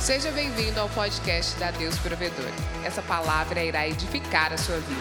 Seja bem-vindo ao podcast da Deus Provedor. Essa palavra irá edificar a sua vida.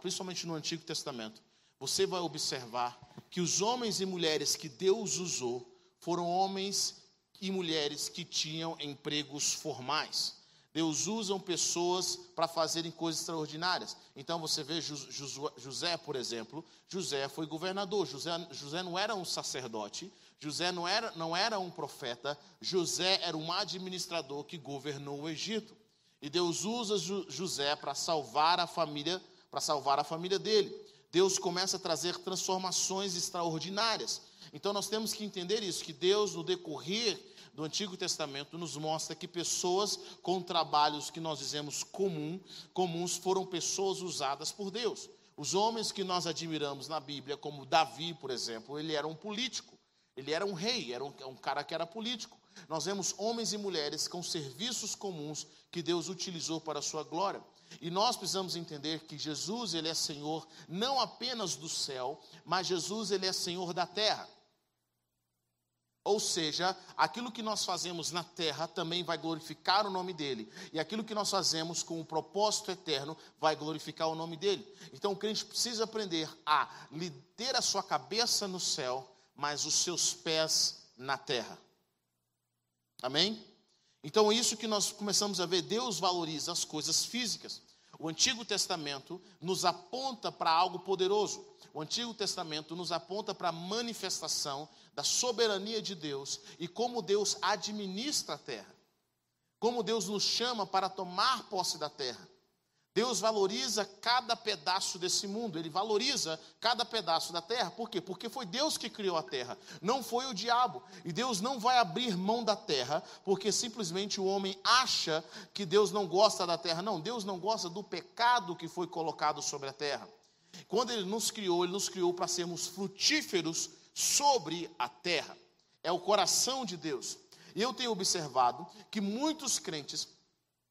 Principalmente no Antigo Testamento, você vai observar que os homens e mulheres que Deus usou foram homens e mulheres que tinham empregos formais. Deus usa pessoas para fazerem coisas extraordinárias. Então você vê José, por exemplo, José foi governador, José, José não era um sacerdote, José não era, não era um profeta, José era um administrador que governou o Egito. E Deus usa José para salvar a família, para salvar a família dele. Deus começa a trazer transformações extraordinárias. Então nós temos que entender isso, que Deus, no decorrer do Antigo Testamento, nos mostra que pessoas com trabalhos que nós dizemos comum, comuns, foram pessoas usadas por Deus. Os homens que nós admiramos na Bíblia, como Davi, por exemplo, ele era um político. Ele era um rei, era um, um cara que era político. Nós vemos homens e mulheres com serviços comuns que Deus utilizou para a sua glória. E nós precisamos entender que Jesus, ele é Senhor não apenas do céu, mas Jesus, ele é Senhor da terra. Ou seja, aquilo que nós fazemos na terra também vai glorificar o nome dele. E aquilo que nós fazemos com o propósito eterno vai glorificar o nome dele. Então o crente precisa aprender a ter a sua cabeça no céu mas os seus pés na terra. Amém? Então, isso que nós começamos a ver, Deus valoriza as coisas físicas. O Antigo Testamento nos aponta para algo poderoso. O Antigo Testamento nos aponta para a manifestação da soberania de Deus e como Deus administra a terra. Como Deus nos chama para tomar posse da terra. Deus valoriza cada pedaço desse mundo, Ele valoriza cada pedaço da terra. Por quê? Porque foi Deus que criou a terra, não foi o diabo. E Deus não vai abrir mão da terra, porque simplesmente o homem acha que Deus não gosta da terra. Não, Deus não gosta do pecado que foi colocado sobre a terra. Quando Ele nos criou, Ele nos criou para sermos frutíferos sobre a terra. É o coração de Deus. E eu tenho observado que muitos crentes,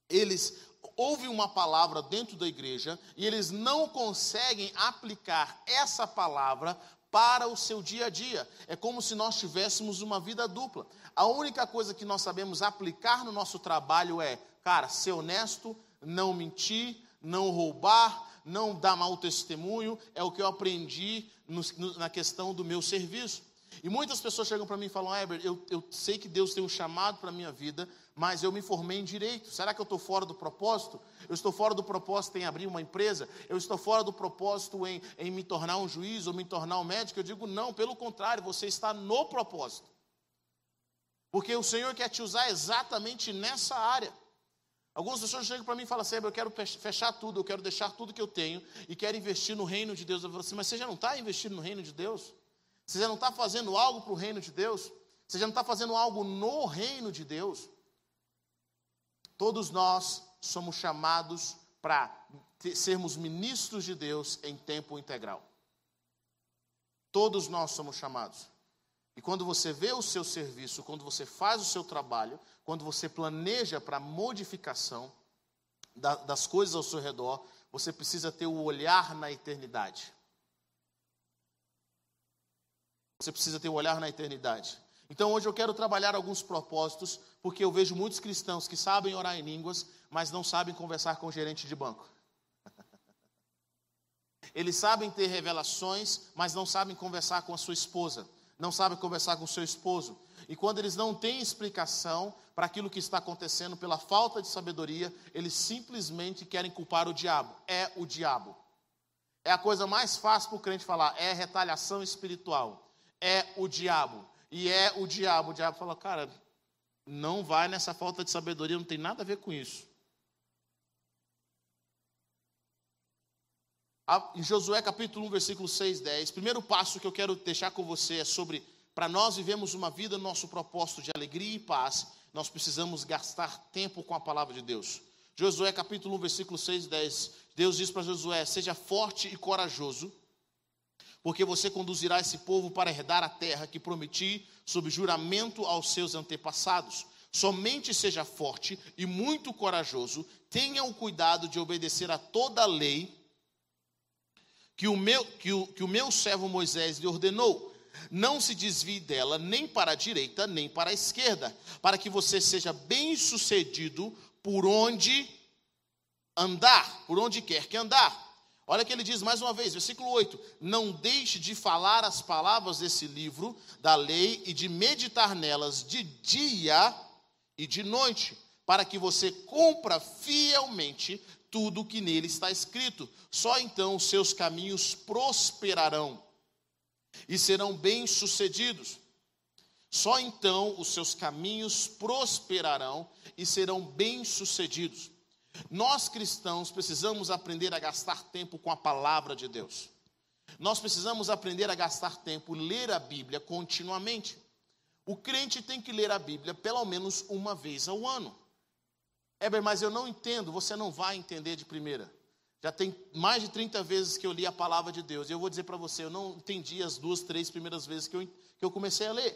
eles ouve uma palavra dentro da igreja e eles não conseguem aplicar essa palavra para o seu dia a dia. É como se nós tivéssemos uma vida dupla. A única coisa que nós sabemos aplicar no nosso trabalho é, cara, ser honesto, não mentir, não roubar, não dar mau testemunho, é o que eu aprendi no, na questão do meu serviço. E muitas pessoas chegam para mim e falam, Heber, eu, eu sei que Deus tem um chamado para a minha vida, mas eu me formei em direito. Será que eu estou fora do propósito? Eu estou fora do propósito em abrir uma empresa? Eu estou fora do propósito em, em me tornar um juiz ou me tornar um médico? Eu digo, não, pelo contrário, você está no propósito. Porque o Senhor quer te usar exatamente nessa área. Algumas pessoas chegam para mim e falam assim: eu quero fechar tudo, eu quero deixar tudo que eu tenho e quero investir no reino de Deus. Eu falo assim: mas você já não está investindo no reino de Deus? Você já não está fazendo algo para o reino de Deus? Você já não está fazendo algo no reino de Deus? Todos nós somos chamados para sermos ministros de Deus em tempo integral. Todos nós somos chamados. E quando você vê o seu serviço, quando você faz o seu trabalho, quando você planeja para a modificação das coisas ao seu redor, você precisa ter o olhar na eternidade. Você precisa ter o olhar na eternidade. Então hoje eu quero trabalhar alguns propósitos, porque eu vejo muitos cristãos que sabem orar em línguas, mas não sabem conversar com o gerente de banco. Eles sabem ter revelações, mas não sabem conversar com a sua esposa, não sabem conversar com o seu esposo. E quando eles não têm explicação para aquilo que está acontecendo pela falta de sabedoria, eles simplesmente querem culpar o diabo. É o diabo. É a coisa mais fácil para o crente falar, é retaliação espiritual é o diabo. E é o diabo. O diabo fala, cara, não vai nessa falta de sabedoria, não tem nada a ver com isso. Em Josué capítulo 1, versículo 6, 10, primeiro passo que eu quero deixar com você é sobre, para nós vivemos uma vida, nosso propósito de alegria e paz, nós precisamos gastar tempo com a palavra de Deus. Josué capítulo 1, versículo 6, 10, Deus diz para Josué, seja forte e corajoso, porque você conduzirá esse povo para herdar a terra que prometi sob juramento aos seus antepassados. Somente seja forte e muito corajoso, tenha o cuidado de obedecer a toda a lei que o meu, que o, que o meu servo Moisés lhe ordenou. Não se desvie dela nem para a direita, nem para a esquerda, para que você seja bem-sucedido por onde andar, por onde quer que andar. Olha que ele diz mais uma vez, versículo 8: Não deixe de falar as palavras desse livro da lei e de meditar nelas de dia e de noite, para que você cumpra fielmente tudo o que nele está escrito. Só então os seus caminhos prosperarão e serão bem-sucedidos. Só então os seus caminhos prosperarão e serão bem-sucedidos. Nós cristãos precisamos aprender a gastar tempo com a palavra de Deus. Nós precisamos aprender a gastar tempo, ler a Bíblia continuamente. O crente tem que ler a Bíblia pelo menos uma vez ao ano. Heber, mas eu não entendo, você não vai entender de primeira. Já tem mais de 30 vezes que eu li a palavra de Deus. E eu vou dizer para você, eu não entendi as duas, três primeiras vezes que eu, que eu comecei a ler.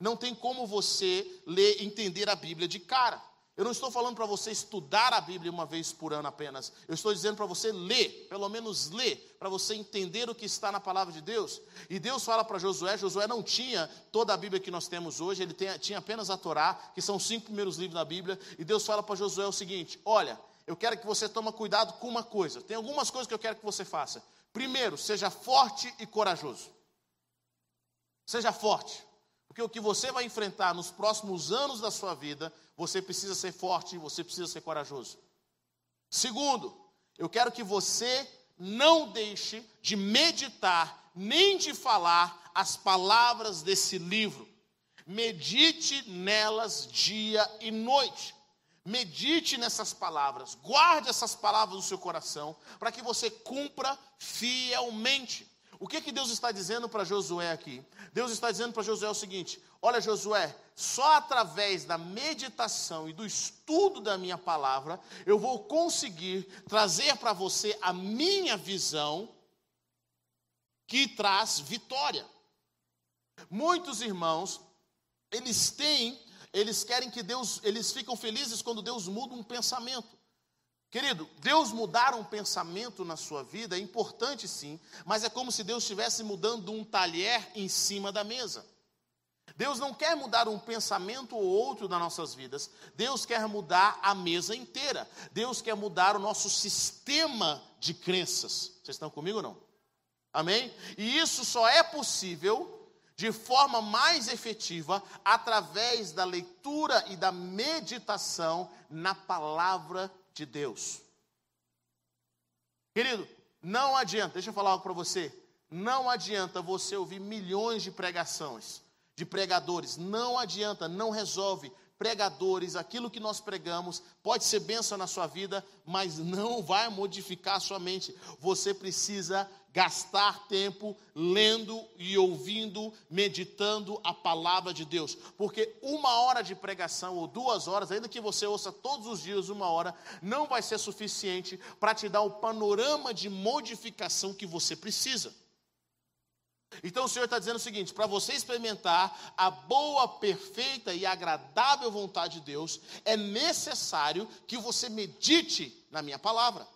Não tem como você ler, entender a Bíblia de cara. Eu não estou falando para você estudar a Bíblia uma vez por ano apenas. Eu estou dizendo para você ler, pelo menos ler, para você entender o que está na palavra de Deus. E Deus fala para Josué: Josué não tinha toda a Bíblia que nós temos hoje, ele tinha apenas a Torá, que são os cinco primeiros livros da Bíblia. E Deus fala para Josué o seguinte: Olha, eu quero que você tome cuidado com uma coisa. Tem algumas coisas que eu quero que você faça. Primeiro, seja forte e corajoso. Seja forte. Porque o que você vai enfrentar nos próximos anos da sua vida, você precisa ser forte, você precisa ser corajoso. Segundo, eu quero que você não deixe de meditar, nem de falar as palavras desse livro. Medite nelas dia e noite. Medite nessas palavras, guarde essas palavras no seu coração, para que você cumpra fielmente. O que, que Deus está dizendo para Josué aqui? Deus está dizendo para Josué o seguinte: olha, Josué, só através da meditação e do estudo da minha palavra, eu vou conseguir trazer para você a minha visão que traz vitória. Muitos irmãos, eles têm, eles querem que Deus, eles ficam felizes quando Deus muda um pensamento. Querido, Deus mudar um pensamento na sua vida é importante sim, mas é como se Deus estivesse mudando um talher em cima da mesa. Deus não quer mudar um pensamento ou outro das nossas vidas, Deus quer mudar a mesa inteira, Deus quer mudar o nosso sistema de crenças. Vocês estão comigo ou não? Amém? E isso só é possível de forma mais efetiva através da leitura e da meditação na palavra de Deus. Querido, não adianta, deixa eu falar algo para você. Não adianta você ouvir milhões de pregações, de pregadores. Não adianta, não resolve. Pregadores, aquilo que nós pregamos pode ser bênção na sua vida, mas não vai modificar a sua mente. Você precisa gastar tempo lendo e ouvindo, meditando a palavra de Deus. Porque uma hora de pregação ou duas horas, ainda que você ouça todos os dias uma hora, não vai ser suficiente para te dar o panorama de modificação que você precisa. Então o Senhor está dizendo o seguinte: para você experimentar a boa, perfeita e agradável vontade de Deus, é necessário que você medite na minha palavra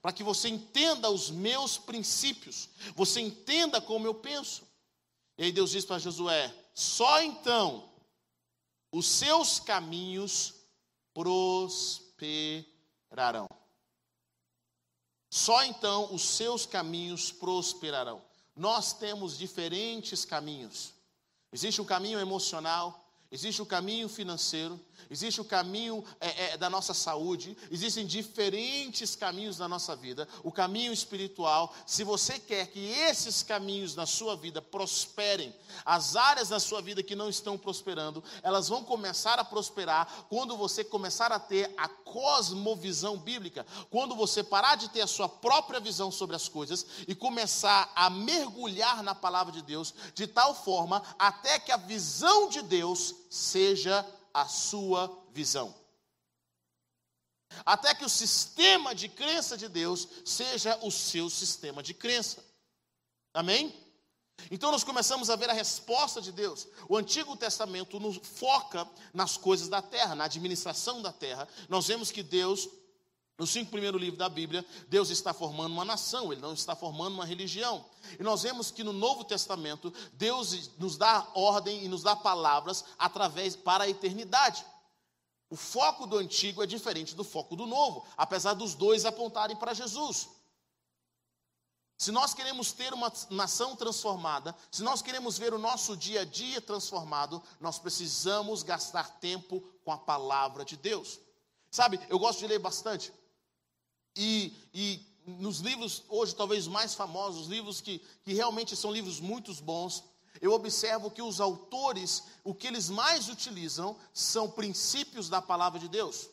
para que você entenda os meus princípios, você entenda como eu penso. E aí Deus diz para Josué: só então os seus caminhos prosperarão. Só então os seus caminhos prosperarão. Nós temos diferentes caminhos. Existe um caminho emocional, existe o um caminho financeiro, existe o caminho é, é, da nossa saúde, existem diferentes caminhos na nossa vida, o caminho espiritual. Se você quer que esses caminhos na sua vida prosperem, as áreas da sua vida que não estão prosperando, elas vão começar a prosperar quando você começar a ter a cosmovisão bíblica, quando você parar de ter a sua própria visão sobre as coisas e começar a mergulhar na palavra de Deus de tal forma até que a visão de Deus seja a sua visão. Até que o sistema de crença de Deus seja o seu sistema de crença. Amém? Então nós começamos a ver a resposta de Deus. O Antigo Testamento nos foca nas coisas da terra, na administração da terra. Nós vemos que Deus Nos cinco primeiros livros da Bíblia, Deus está formando uma nação, Ele não está formando uma religião. E nós vemos que no Novo Testamento, Deus nos dá ordem e nos dá palavras através para a eternidade. O foco do antigo é diferente do foco do novo, apesar dos dois apontarem para Jesus. Se nós queremos ter uma nação transformada, se nós queremos ver o nosso dia a dia transformado, nós precisamos gastar tempo com a palavra de Deus. Sabe, eu gosto de ler bastante. E, e nos livros, hoje talvez mais famosos, livros que, que realmente são livros muito bons, eu observo que os autores, o que eles mais utilizam são princípios da palavra de Deus.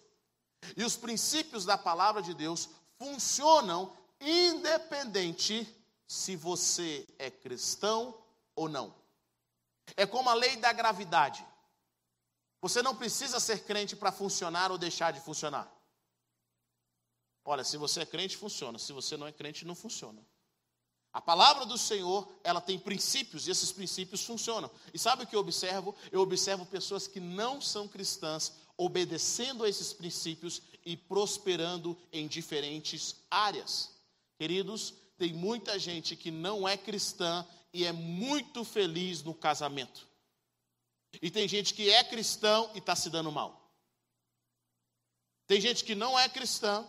E os princípios da palavra de Deus funcionam independente se você é cristão ou não. É como a lei da gravidade. Você não precisa ser crente para funcionar ou deixar de funcionar. Olha, se você é crente, funciona. Se você não é crente, não funciona. A palavra do Senhor, ela tem princípios e esses princípios funcionam. E sabe o que eu observo? Eu observo pessoas que não são cristãs obedecendo a esses princípios e prosperando em diferentes áreas. Queridos, tem muita gente que não é cristã e é muito feliz no casamento. E tem gente que é cristão e está se dando mal. Tem gente que não é cristã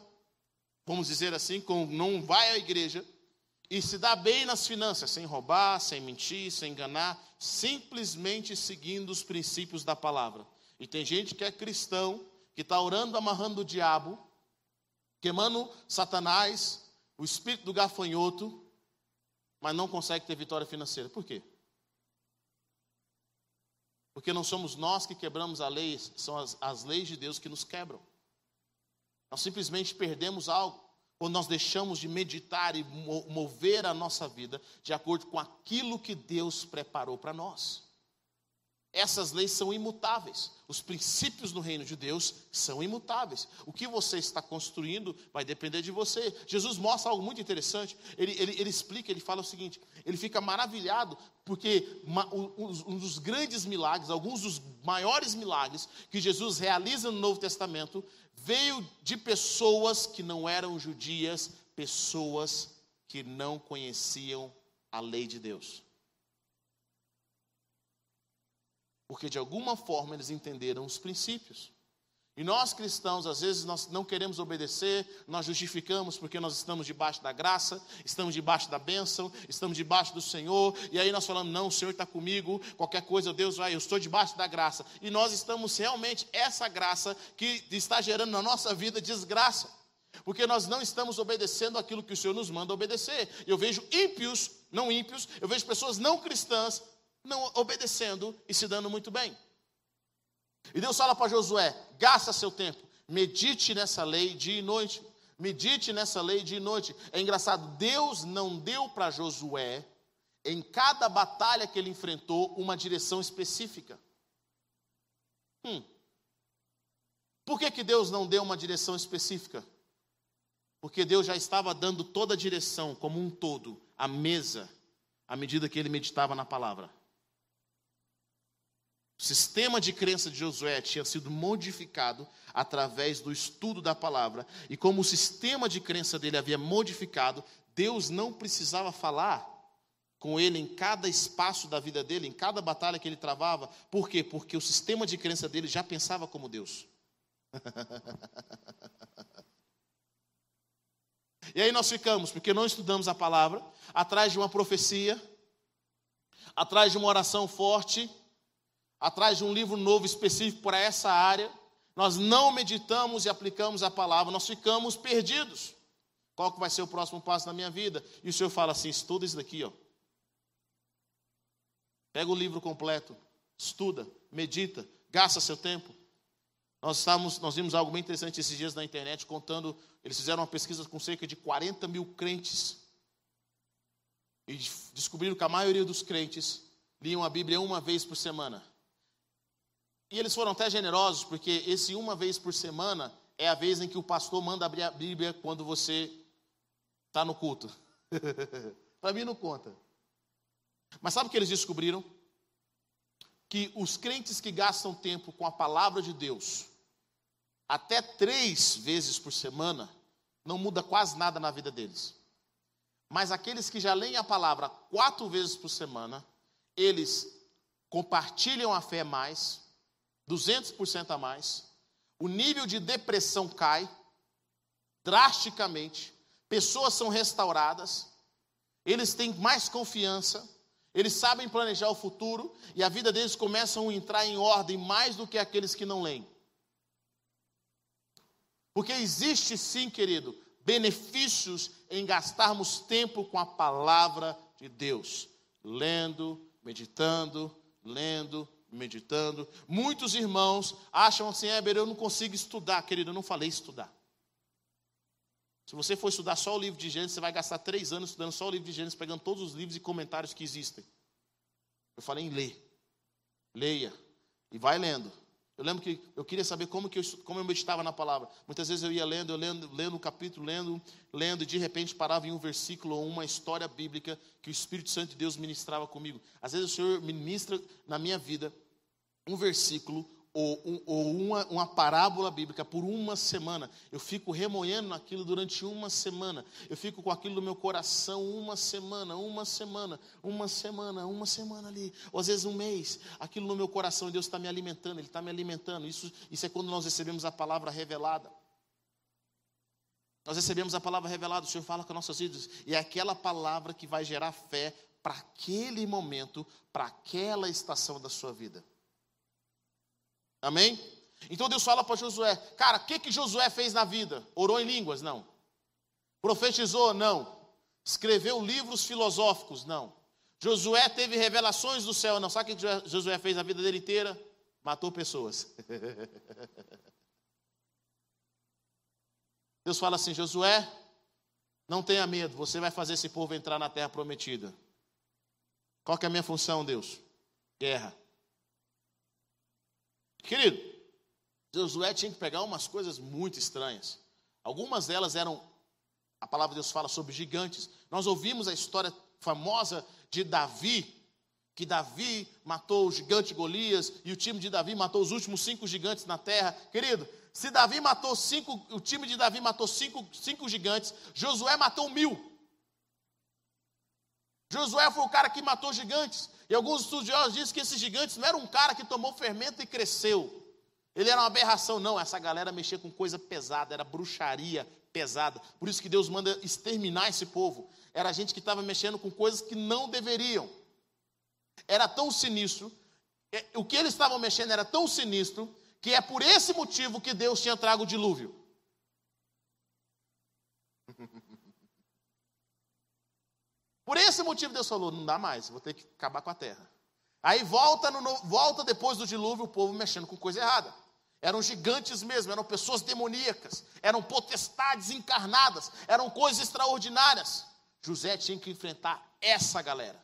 vamos dizer assim, com, não vai à igreja e se dá bem nas finanças, sem roubar, sem mentir, sem enganar, simplesmente seguindo os princípios da palavra. E tem gente que é cristão, que está orando, amarrando o diabo, queimando Satanás, o espírito do gafanhoto, mas não consegue ter vitória financeira. Por quê? Porque não somos nós que quebramos a lei, são as, as leis de Deus que nos quebram. Nós simplesmente perdemos algo quando nós deixamos de meditar e mover a nossa vida de acordo com aquilo que Deus preparou para nós. Essas leis são imutáveis. Os princípios no reino de Deus são imutáveis. O que você está construindo vai depender de você. Jesus mostra algo muito interessante. Ele, ele, ele explica, ele fala o seguinte: ele fica maravilhado, porque um dos grandes milagres, alguns dos maiores milagres que Jesus realiza no Novo Testamento, veio de pessoas que não eram judias, pessoas que não conheciam a lei de Deus. Porque de alguma forma eles entenderam os princípios. E nós cristãos, às vezes, nós não queremos obedecer, nós justificamos porque nós estamos debaixo da graça, estamos debaixo da bênção, estamos debaixo do Senhor, e aí nós falamos, não, o Senhor está comigo, qualquer coisa, Deus vai, eu estou debaixo da graça. E nós estamos realmente, essa graça que está gerando na nossa vida desgraça, porque nós não estamos obedecendo aquilo que o Senhor nos manda obedecer. Eu vejo ímpios, não ímpios, eu vejo pessoas não cristãs não obedecendo e se dando muito bem. E Deus fala para Josué: gasta seu tempo, medite nessa lei dia e noite. Medite nessa lei dia e noite. É engraçado, Deus não deu para Josué, em cada batalha que ele enfrentou, uma direção específica. Hum. Por que, que Deus não deu uma direção específica? Porque Deus já estava dando toda a direção, como um todo, à mesa, à medida que ele meditava na palavra. O sistema de crença de Josué tinha sido modificado através do estudo da palavra. E como o sistema de crença dele havia modificado, Deus não precisava falar com ele em cada espaço da vida dele, em cada batalha que ele travava. Por quê? Porque o sistema de crença dele já pensava como Deus. e aí nós ficamos, porque não estudamos a palavra, atrás de uma profecia, atrás de uma oração forte atrás de um livro novo específico para essa área, nós não meditamos e aplicamos a palavra, nós ficamos perdidos. Qual que vai ser o próximo passo na minha vida? E o Senhor fala assim: estuda isso daqui, ó. Pega o livro completo, estuda, medita, gasta seu tempo. Nós, estávamos, nós vimos algo bem interessante esses dias na internet, contando, eles fizeram uma pesquisa com cerca de 40 mil crentes. E descobriram que a maioria dos crentes liam a Bíblia uma vez por semana. E eles foram até generosos, porque esse uma vez por semana é a vez em que o pastor manda abrir a Bíblia quando você está no culto. Para mim não conta. Mas sabe o que eles descobriram? Que os crentes que gastam tempo com a palavra de Deus, até três vezes por semana, não muda quase nada na vida deles. Mas aqueles que já leem a palavra quatro vezes por semana, eles compartilham a fé mais, 200% a mais, o nível de depressão cai drasticamente, pessoas são restauradas, eles têm mais confiança, eles sabem planejar o futuro e a vida deles começa a entrar em ordem mais do que aqueles que não leem. Porque existe sim, querido, benefícios em gastarmos tempo com a palavra de Deus, lendo, meditando, lendo, meditando. Muitos irmãos acham assim, Éber, eu não consigo estudar, querido, eu não falei estudar. Se você for estudar só o livro de Gênesis, você vai gastar três anos estudando só o livro de Gênesis, pegando todos os livros e comentários que existem. Eu falei em ler. Leia. E vai lendo. Eu lembro que eu queria saber como, que eu, como eu meditava na palavra. Muitas vezes eu ia lendo, eu lendo, lendo o capítulo, lendo, lendo, e de repente parava em um versículo ou uma história bíblica que o Espírito Santo de Deus ministrava comigo. Às vezes o Senhor ministra na minha vida um versículo ou, um, ou uma, uma, parábola bíblica por uma semana. Eu fico remoendo naquilo durante uma semana. Eu fico com aquilo no meu coração uma semana, uma semana, uma semana, uma semana ali. Ou às vezes um mês. Aquilo no meu coração Deus está me alimentando, Ele está me alimentando. Isso, isso é quando nós recebemos a palavra revelada. Nós recebemos a palavra revelada, o Senhor fala com nossas vidas, e é aquela palavra que vai gerar fé para aquele momento, para aquela estação da sua vida. Amém? Então Deus fala para Josué: Cara, o que, que Josué fez na vida? Orou em línguas? Não. Profetizou? Não. Escreveu livros filosóficos? Não. Josué teve revelações do céu? Não. Sabe o que Josué fez a vida dele inteira? Matou pessoas. Deus fala assim: Josué, não tenha medo, você vai fazer esse povo entrar na terra prometida. Qual que é a minha função, Deus? Guerra. Querido, Josué tinha que pegar umas coisas muito estranhas. Algumas delas eram, a palavra de Deus fala sobre gigantes. Nós ouvimos a história famosa de Davi, que Davi matou o gigante Golias e o time de Davi matou os últimos cinco gigantes na terra. Querido, se Davi matou cinco, o time de Davi matou cinco, cinco gigantes, Josué matou mil. Josué foi o cara que matou gigantes. E alguns estudiosos dizem que esses gigantes não era um cara que tomou fermento e cresceu. Ele era uma aberração, não. Essa galera mexia com coisa pesada, era bruxaria pesada. Por isso que Deus manda exterminar esse povo. Era gente que estava mexendo com coisas que não deveriam. Era tão sinistro. É, o que eles estavam mexendo era tão sinistro que é por esse motivo que Deus tinha trago o dilúvio. Por esse motivo Deus falou: não dá mais, vou ter que acabar com a terra. Aí volta, no, volta depois do dilúvio o povo mexendo com coisa errada. Eram gigantes mesmo, eram pessoas demoníacas, eram potestades encarnadas, eram coisas extraordinárias. José tinha que enfrentar essa galera.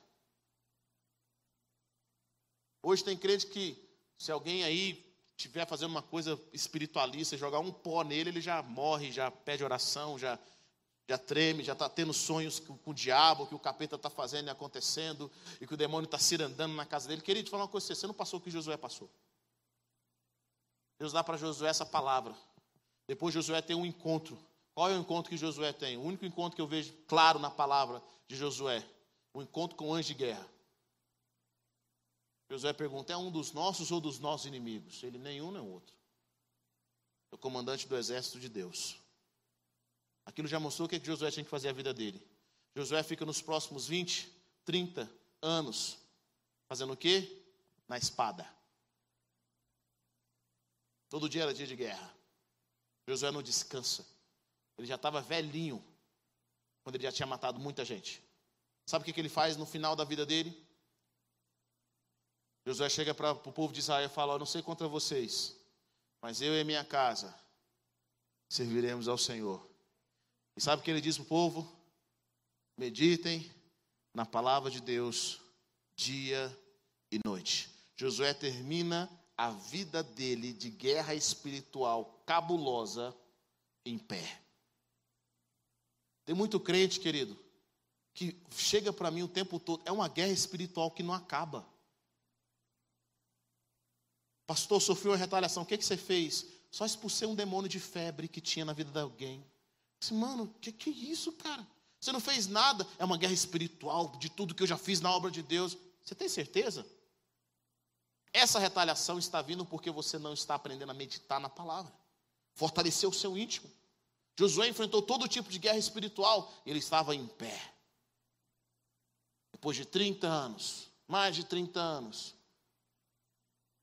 Hoje tem crente que, se alguém aí estiver fazendo uma coisa espiritualista, jogar um pó nele, ele já morre, já pede oração, já já treme, já está tendo sonhos com, o diabo, que o capeta está fazendo e acontecendo, e que o demônio está cirandando na casa dele. Querido, falar uma coisa, você não passou o que Josué passou. Deus dá para Josué essa palavra. Depois Josué tem um encontro. Qual é o encontro que Josué tem? O único encontro que eu vejo claro na palavra de Josué, o encontro com o anjo de guerra. Josué pergunta: é um dos nossos ou dos nossos inimigos? Ele, nenhum nem outro. É o comandante do exército de Deus. Aquilo já mostrou o que, é que Josué tinha que fazer a vida dele. Josué fica nos próximos 20, 30 anos fazendo o quê? Na espada. Todo dia era dia de guerra. Josué não descansa. Ele já estava velhinho quando ele já tinha matado muita gente. Sabe o que, que ele faz no final da vida dele? Josué chega para o povo de Israel e fala: Eu não sei contra vocês, mas eu e minha casa serviremos ao Senhor. E sabe o que ele diz para o povo? Meditem na palavra de Deus dia e noite. Josué termina a vida dele de guerra espiritual cabulosa em pé. Tem muito crente, querido, que chega para mim o tempo todo, é uma guerra espiritual que não acaba. Pastor, sofreu a retaliação, o que, que você fez? Só expulsei um demônio de febre que tinha na vida de alguém. Disse, mano, que que é isso, cara? Você não fez nada. É uma guerra espiritual de tudo que eu já fiz na obra de Deus. Você tem certeza? Essa retaliação está vindo porque você não está aprendendo a meditar na palavra. Fortalecer o seu íntimo. Josué enfrentou todo tipo de guerra espiritual. Ele estava em pé. Depois de 30 anos, mais de 30 anos,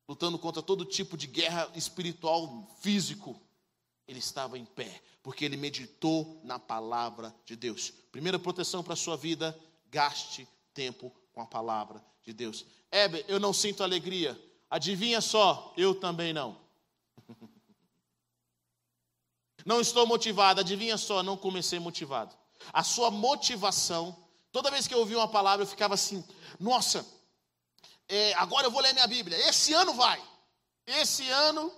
lutando contra todo tipo de guerra espiritual, físico, ele estava em pé, porque ele meditou na palavra de Deus. Primeira proteção para a sua vida, gaste tempo com a palavra de Deus. Heber, eu não sinto alegria. Adivinha só, eu também não. Não estou motivado, adivinha só, não comecei motivado. A sua motivação, toda vez que eu ouvia uma palavra, eu ficava assim: nossa, é, agora eu vou ler minha Bíblia. Esse ano vai. Esse ano,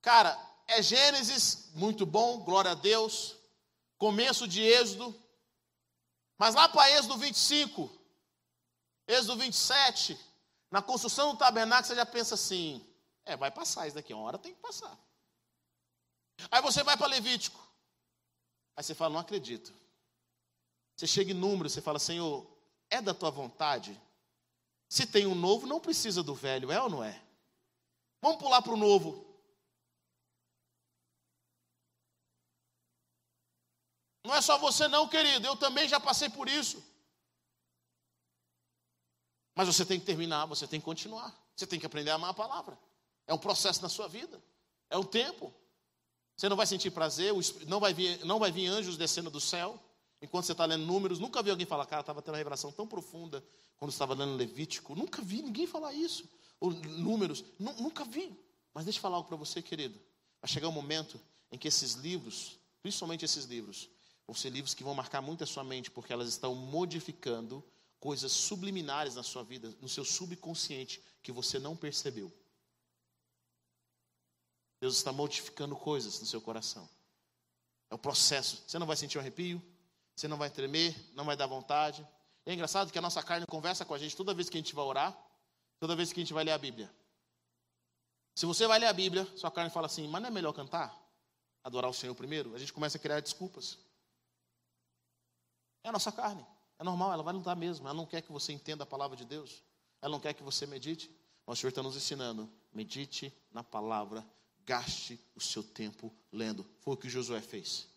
cara, é Gênesis, muito bom, glória a Deus. Começo de Êxodo. Mas lá para Êxodo 25, Êxodo 27, na construção do tabernáculo, você já pensa assim: é, vai passar isso daqui, uma hora tem que passar. Aí você vai para Levítico. Aí você fala: não acredito. Você chega em número, você fala: Senhor, é da tua vontade se tem um novo, não precisa do velho, é ou não é? Vamos pular para o novo. Não é só você, não, querido, eu também já passei por isso. Mas você tem que terminar, você tem que continuar. Você tem que aprender a amar a palavra. É um processo na sua vida. É um tempo. Você não vai sentir prazer, não vai vir, não vai vir anjos descendo do céu. Enquanto você está lendo números, nunca vi alguém falar, cara, estava tendo uma revelação tão profunda quando estava lendo Levítico. Nunca vi ninguém falar isso. Ou números, nunca vi. Mas deixa eu falar algo para você, querido. Vai chegar um momento em que esses livros, principalmente esses livros, vão ser livros que vão marcar muito a sua mente, porque elas estão modificando coisas subliminares na sua vida, no seu subconsciente, que você não percebeu. Deus está modificando coisas no seu coração. É o processo. Você não vai sentir um arrepio, você não vai tremer, não vai dar vontade. É engraçado que a nossa carne conversa com a gente toda vez que a gente vai orar, toda vez que a gente vai ler a Bíblia. Se você vai ler a Bíblia, sua carne fala assim, mas não é melhor cantar? Adorar o Senhor primeiro? A gente começa a criar desculpas. É a nossa carne. É normal, ela vai lutar mesmo. Ela não quer que você entenda a palavra de Deus. Ela não quer que você medite. Mas o Senhor está nos ensinando. Medite na palavra. Gaste o seu tempo lendo. Foi o que Josué fez.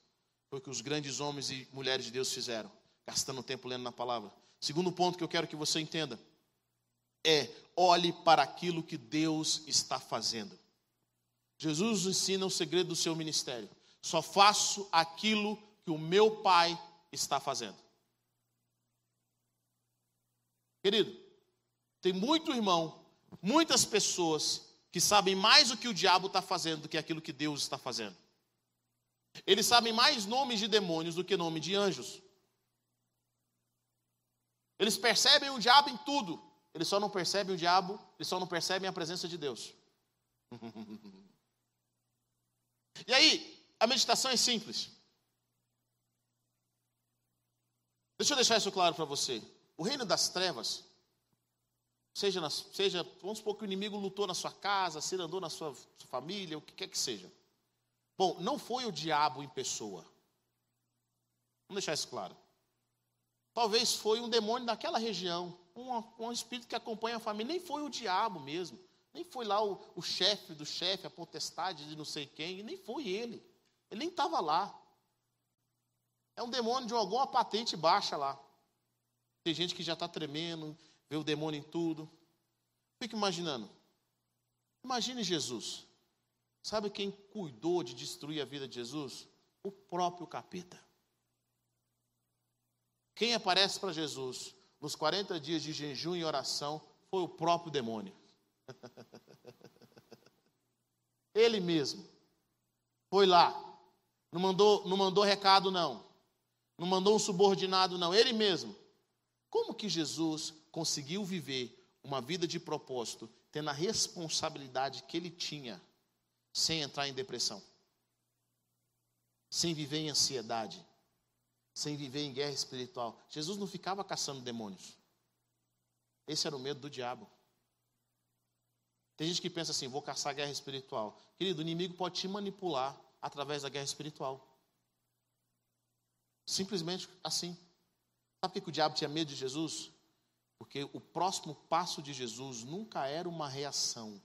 Foi o que os grandes homens e mulheres de Deus fizeram, gastando tempo lendo na palavra. Segundo ponto que eu quero que você entenda é: olhe para aquilo que Deus está fazendo. Jesus ensina o segredo do seu ministério. Só faço aquilo que o meu Pai está fazendo. Querido, tem muito irmão, muitas pessoas que sabem mais o que o diabo está fazendo do que aquilo que Deus está fazendo. Eles sabem mais nomes de demônios do que nome de anjos. Eles percebem o diabo em tudo. Eles só não percebem o diabo, eles só não percebem a presença de Deus. e aí, a meditação é simples. Deixa eu deixar isso claro para você. O reino das trevas, seja, na, seja, vamos supor que o inimigo lutou na sua casa, se andou na sua, sua família, o que quer que seja. Bom, não foi o diabo em pessoa. Vamos deixar isso claro. Talvez foi um demônio daquela região, um, um espírito que acompanha a família. Nem foi o diabo mesmo. Nem foi lá o, o chefe do chefe, a potestade de não sei quem. Nem foi ele. Ele nem estava lá. É um demônio de alguma patente baixa lá. Tem gente que já está tremendo, vê o demônio em tudo. Fico imaginando. Imagine Jesus. Sabe quem cuidou de destruir a vida de Jesus? O próprio capeta. Quem aparece para Jesus nos 40 dias de jejum e oração foi o próprio demônio. Ele mesmo. Foi lá. Não mandou, não mandou recado, não. Não mandou um subordinado, não. Ele mesmo. Como que Jesus conseguiu viver uma vida de propósito, tendo a responsabilidade que ele tinha sem entrar em depressão, sem viver em ansiedade, sem viver em guerra espiritual. Jesus não ficava caçando demônios. Esse era o medo do diabo. Tem gente que pensa assim: vou caçar guerra espiritual. Querido, o inimigo pode te manipular através da guerra espiritual. Simplesmente assim. Sabe por que o diabo tinha medo de Jesus? Porque o próximo passo de Jesus nunca era uma reação,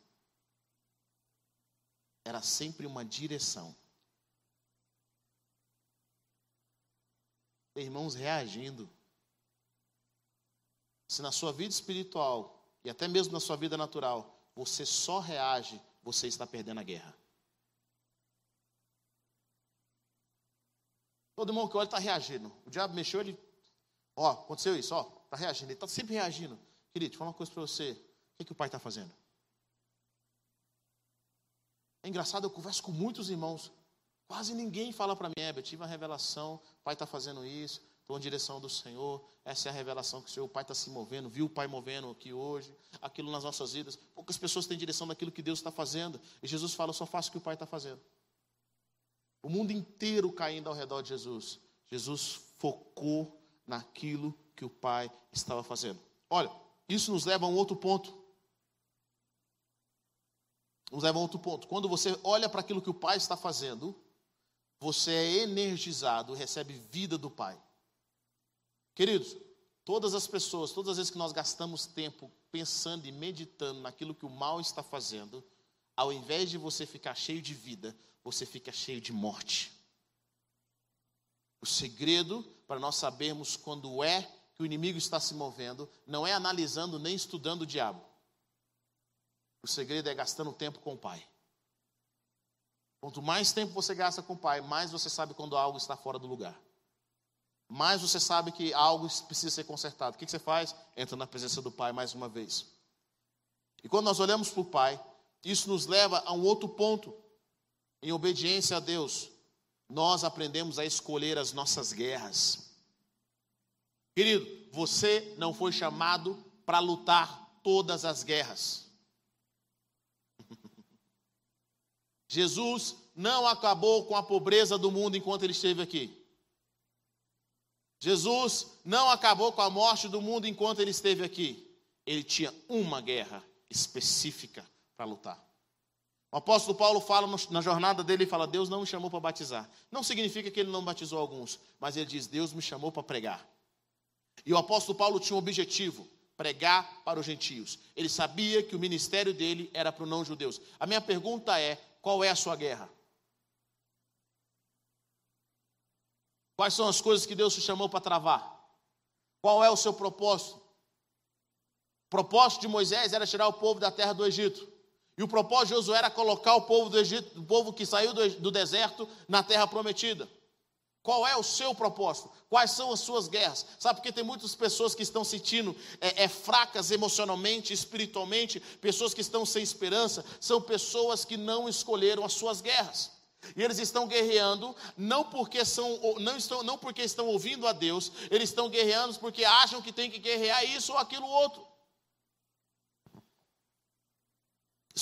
era sempre uma direção. Irmãos reagindo. Se na sua vida espiritual e até mesmo na sua vida natural você só reage, você está perdendo a guerra. Todo mundo que olha está reagindo. O diabo mexeu, ele. Ó, aconteceu isso, ó, está reagindo. Ele está sempre reagindo. Querido, fala uma coisa para você. O que, que o pai está fazendo? É engraçado, eu converso com muitos irmãos. Quase ninguém fala para mim, é, eu tive uma revelação, o pai está fazendo isso, estou em direção do Senhor, essa é a revelação que o Senhor, o pai está se movendo, viu o pai movendo aqui hoje, aquilo nas nossas vidas. Poucas pessoas têm direção daquilo que Deus está fazendo. E Jesus fala, eu só faço o que o pai está fazendo. O mundo inteiro caindo ao redor de Jesus. Jesus focou naquilo que o pai estava fazendo. Olha, isso nos leva a um outro ponto. Nos leva a outro ponto. Quando você olha para aquilo que o pai está fazendo, você é energizado, recebe vida do pai. Queridos, todas as pessoas, todas as vezes que nós gastamos tempo pensando e meditando naquilo que o mal está fazendo, ao invés de você ficar cheio de vida, você fica cheio de morte. O segredo para nós sabermos quando é que o inimigo está se movendo não é analisando nem estudando o diabo. O segredo é gastando tempo com o Pai. Quanto mais tempo você gasta com o Pai, mais você sabe quando algo está fora do lugar. Mais você sabe que algo precisa ser consertado. O que você faz? Entra na presença do Pai mais uma vez. E quando nós olhamos para o Pai, isso nos leva a um outro ponto. Em obediência a Deus, nós aprendemos a escolher as nossas guerras. Querido, você não foi chamado para lutar todas as guerras. Jesus não acabou com a pobreza do mundo enquanto ele esteve aqui. Jesus não acabou com a morte do mundo enquanto ele esteve aqui. Ele tinha uma guerra específica para lutar. O apóstolo Paulo fala na jornada dele e fala: Deus não me chamou para batizar. Não significa que ele não batizou alguns, mas ele diz: Deus me chamou para pregar. E o apóstolo Paulo tinha um objetivo: pregar para os gentios. Ele sabia que o ministério dele era para os não-judeus. A minha pergunta é: qual é a sua guerra? Quais são as coisas que Deus te chamou para travar? Qual é o seu propósito? O propósito de Moisés era tirar o povo da terra do Egito. E o propósito de Josué era colocar o povo do Egito, o povo que saiu do, deserto, na terra prometida. Qual é o seu propósito? Quais são as suas guerras? Sabe porque tem muitas pessoas que estão sentindo é, é, fracas emocionalmente, espiritualmente, pessoas que estão sem esperança, são pessoas que não escolheram as suas guerras. E eles estão guerreando não porque são não estão não porque estão ouvindo a Deus, eles estão guerreando porque acham que tem que guerrear isso ou aquilo outro.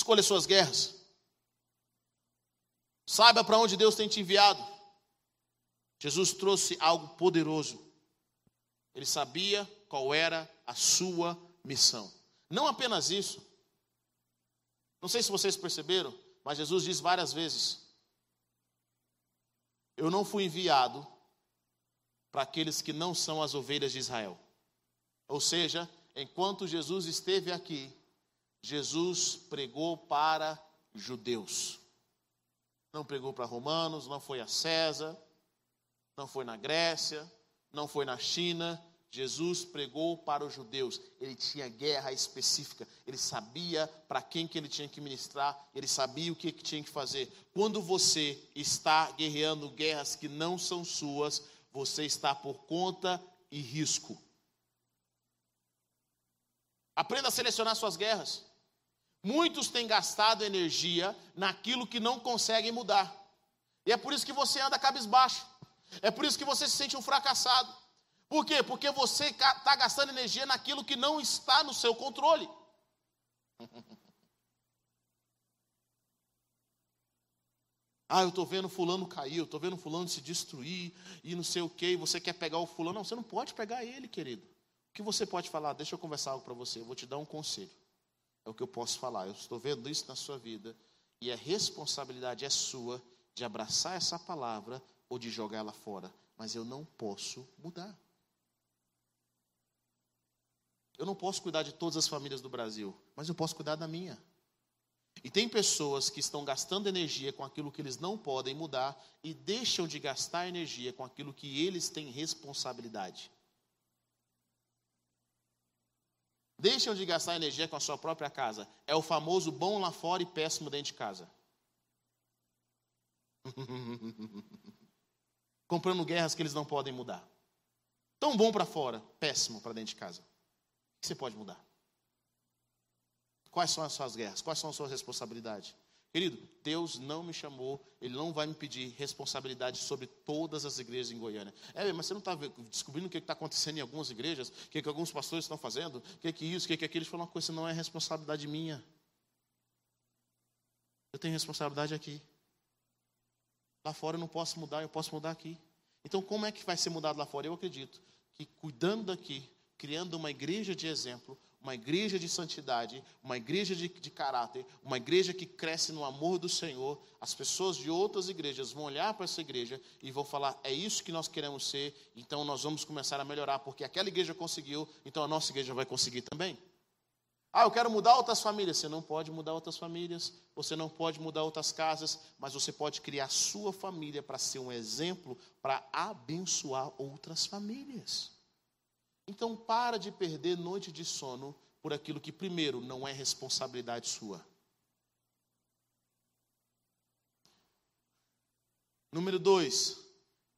Escolha suas guerras. Saiba para onde Deus tem te enviado. Jesus trouxe algo poderoso. Ele sabia qual era a sua missão. Não apenas isso. Não sei se vocês perceberam, mas Jesus diz várias vezes: Eu não fui enviado para aqueles que não são as ovelhas de Israel. Ou seja, enquanto Jesus esteve aqui, Jesus pregou para judeus. Não pregou para romanos, não foi a César, não foi na Grécia, não foi na China. Jesus pregou para os judeus. Ele tinha guerra específica. Ele sabia para quem que ele tinha que ministrar. Ele sabia o que, que tinha que fazer. Quando você está guerreando guerras que não são suas, você está por conta e risco. Aprenda a selecionar suas guerras. Muitos têm gastado energia naquilo que não conseguem mudar. E é por isso que você anda cabisbaixo. É por isso que você se sente um fracassado. Por quê? Porque você está gastando energia naquilo que não está no seu controle. Ah, eu estou vendo fulano cair, eu estou vendo fulano se destruir e não sei o que, você quer pegar o fulano. Não, você não pode pegar ele, querido. O que você pode falar? Deixa eu conversar algo para você, eu vou te dar um conselho. É o que eu posso falar. Eu estou vendo isso na sua vida e a responsabilidade é sua de abraçar essa palavra ou de jogá-la fora. mas eu não posso mudar. Eu não posso cuidar de todas as famílias do Brasil, mas eu posso cuidar da minha. E tem pessoas que estão gastando energia com aquilo que eles não podem mudar e deixam de gastar energia com aquilo que eles têm responsabilidade. Deixam de gastar energia com a sua própria casa. É o famoso bom lá fora e péssimo dentro de casa. Comprando guerras que eles não podem mudar. Tão bom para fora, péssimo para dentro de casa. O que você pode mudar? Quais são as suas guerras? Quais são as suas responsabilidades? Querido, Deus não me chamou, Ele não vai me pedir responsabilidade sobre todas as igrejas em Goiânia. É, mas você não está descobrindo o que está acontecendo em algumas igrejas, o que, que alguns pastores estão fazendo, o que, que isso, o que, que aquilo. Ele falou uma coisa, não é responsabilidade minha. Eu tenho responsabilidade aqui. Lá fora eu não posso mudar, eu posso mudar aqui. Então, como é que vai ser mudado lá fora? Eu acredito que cuidando daqui, criando uma igreja de exemplo, uma igreja de santidade, uma igreja de, de, caráter, uma igreja que cresce no amor do Senhor, as pessoas de outras igrejas vão olhar para essa igreja e vão falar: é isso que nós queremos ser, então nós vamos começar a melhorar, porque aquela igreja conseguiu, então a nossa igreja vai conseguir também. Ah, eu quero mudar outras famílias. Você não pode mudar outras famílias, você não pode mudar outras casas, mas você pode criar sua família para ser um exemplo para abençoar outras famílias. Então, para de perder noite de sono por aquilo que, primeiro, não é responsabilidade sua. Número dois,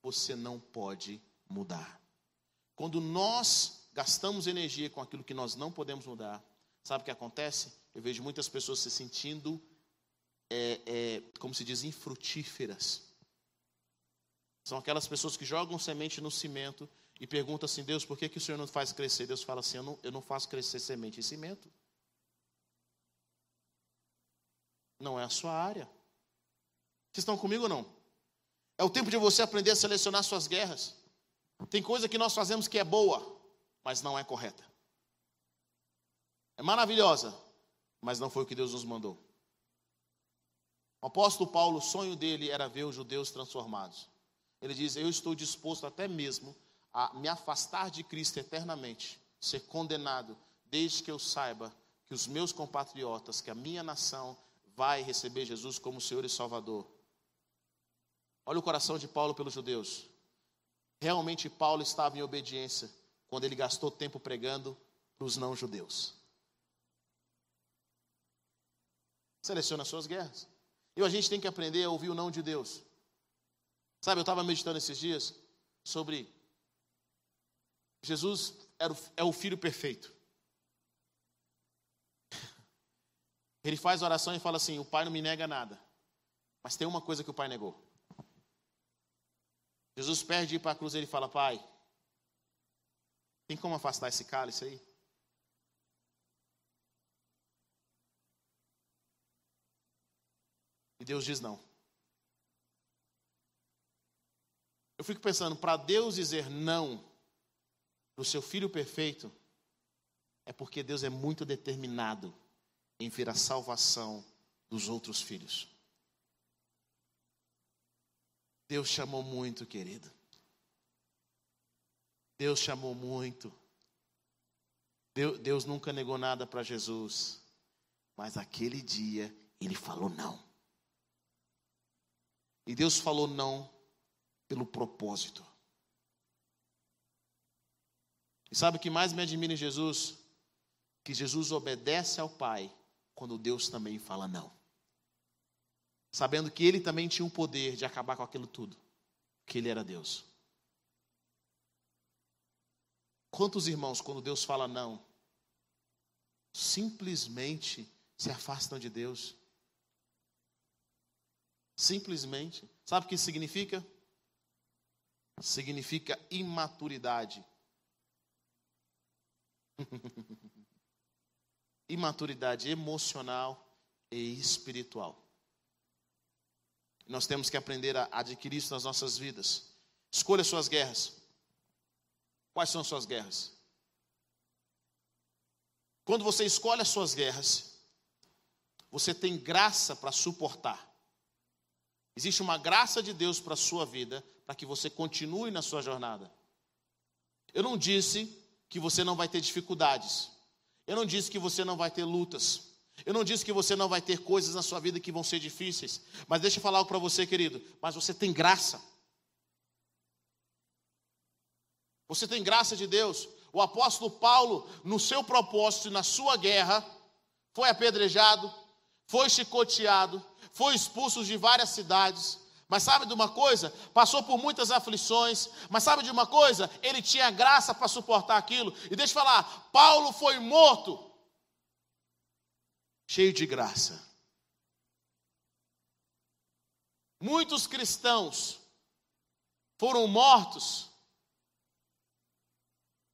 você não pode mudar. Quando nós gastamos energia com aquilo que nós não podemos mudar, sabe o que acontece? Eu vejo muitas pessoas se sentindo, é, é, como se diz, infrutíferas. São aquelas pessoas que jogam semente no cimento e pergunta assim: Deus, por que, que o Senhor não faz crescer? Deus fala assim: eu não, eu não faço crescer semente em cimento. Não é a sua área. Vocês estão comigo ou não? É o tempo de você aprender a selecionar suas guerras. Tem coisa que nós fazemos que é boa, mas não é correta. É maravilhosa, mas não foi o que Deus nos mandou. O apóstolo Paulo, o sonho dele era ver os judeus transformados. Ele diz: Eu estou disposto até mesmo a me afastar de Cristo eternamente, ser condenado, desde que eu saiba que os meus compatriotas, que a minha nação vai receber Jesus como Senhor e Salvador. Olha o coração de Paulo pelos judeus. Realmente Paulo estava em obediência quando ele gastou tempo pregando para os não-judeus. Seleciona suas guerras. E a gente tem que aprender a ouvir o não de Deus. Sabe, eu estava meditando esses dias sobre Jesus era é o filho perfeito. Ele faz oração e fala assim: O pai não me nega nada. Mas tem uma coisa que o pai negou. Jesus perde ir para a cruz e ele fala: Pai, tem como afastar esse cálice aí? E Deus diz não. Eu fico pensando, para Deus dizer não do seu filho perfeito, é porque Deus é muito determinado em vir a salvação dos outros filhos. Deus chamou muito, querido. Deus chamou muito. Deus, nunca negou nada para Jesus. Mas aquele dia ele falou não. E Deus falou não pelo propósito. E sabe o que mais me admira em Jesus? Que Jesus obedece ao Pai quando Deus também fala não. Sabendo que ele também tinha o poder de acabar com aquilo tudo, que ele era Deus. Quantos irmãos, quando Deus fala não, simplesmente se afastam de Deus? Simplesmente. Sabe o que isso significa? Significa imaturidade. Imaturidade emocional e espiritual. Nós temos que aprender a adquirir isso nas nossas vidas. Escolha suas guerras. Quais são as suas guerras? Quando você escolhe as suas guerras, você tem graça para suportar. Existe uma graça de Deus para a sua vida, para que você continue na sua jornada. Eu não disse que você não vai ter dificuldades. Eu não disse que você não vai ter lutas. Eu não disse que você não vai ter coisas na sua vida que vão ser difíceis. Mas deixa eu falar algo para você, querido. Mas você tem graça. Você tem graça de Deus. O apóstolo Paulo, no seu propósito e na sua guerra, foi apedrejado, foi chicoteado, foi expulso de várias cidades. Mas sabe de uma coisa? Passou por muitas aflições, mas sabe de uma coisa? Ele tinha graça para suportar aquilo. E deixa eu falar, Paulo foi morto cheio de graça. Muitos cristãos foram mortos,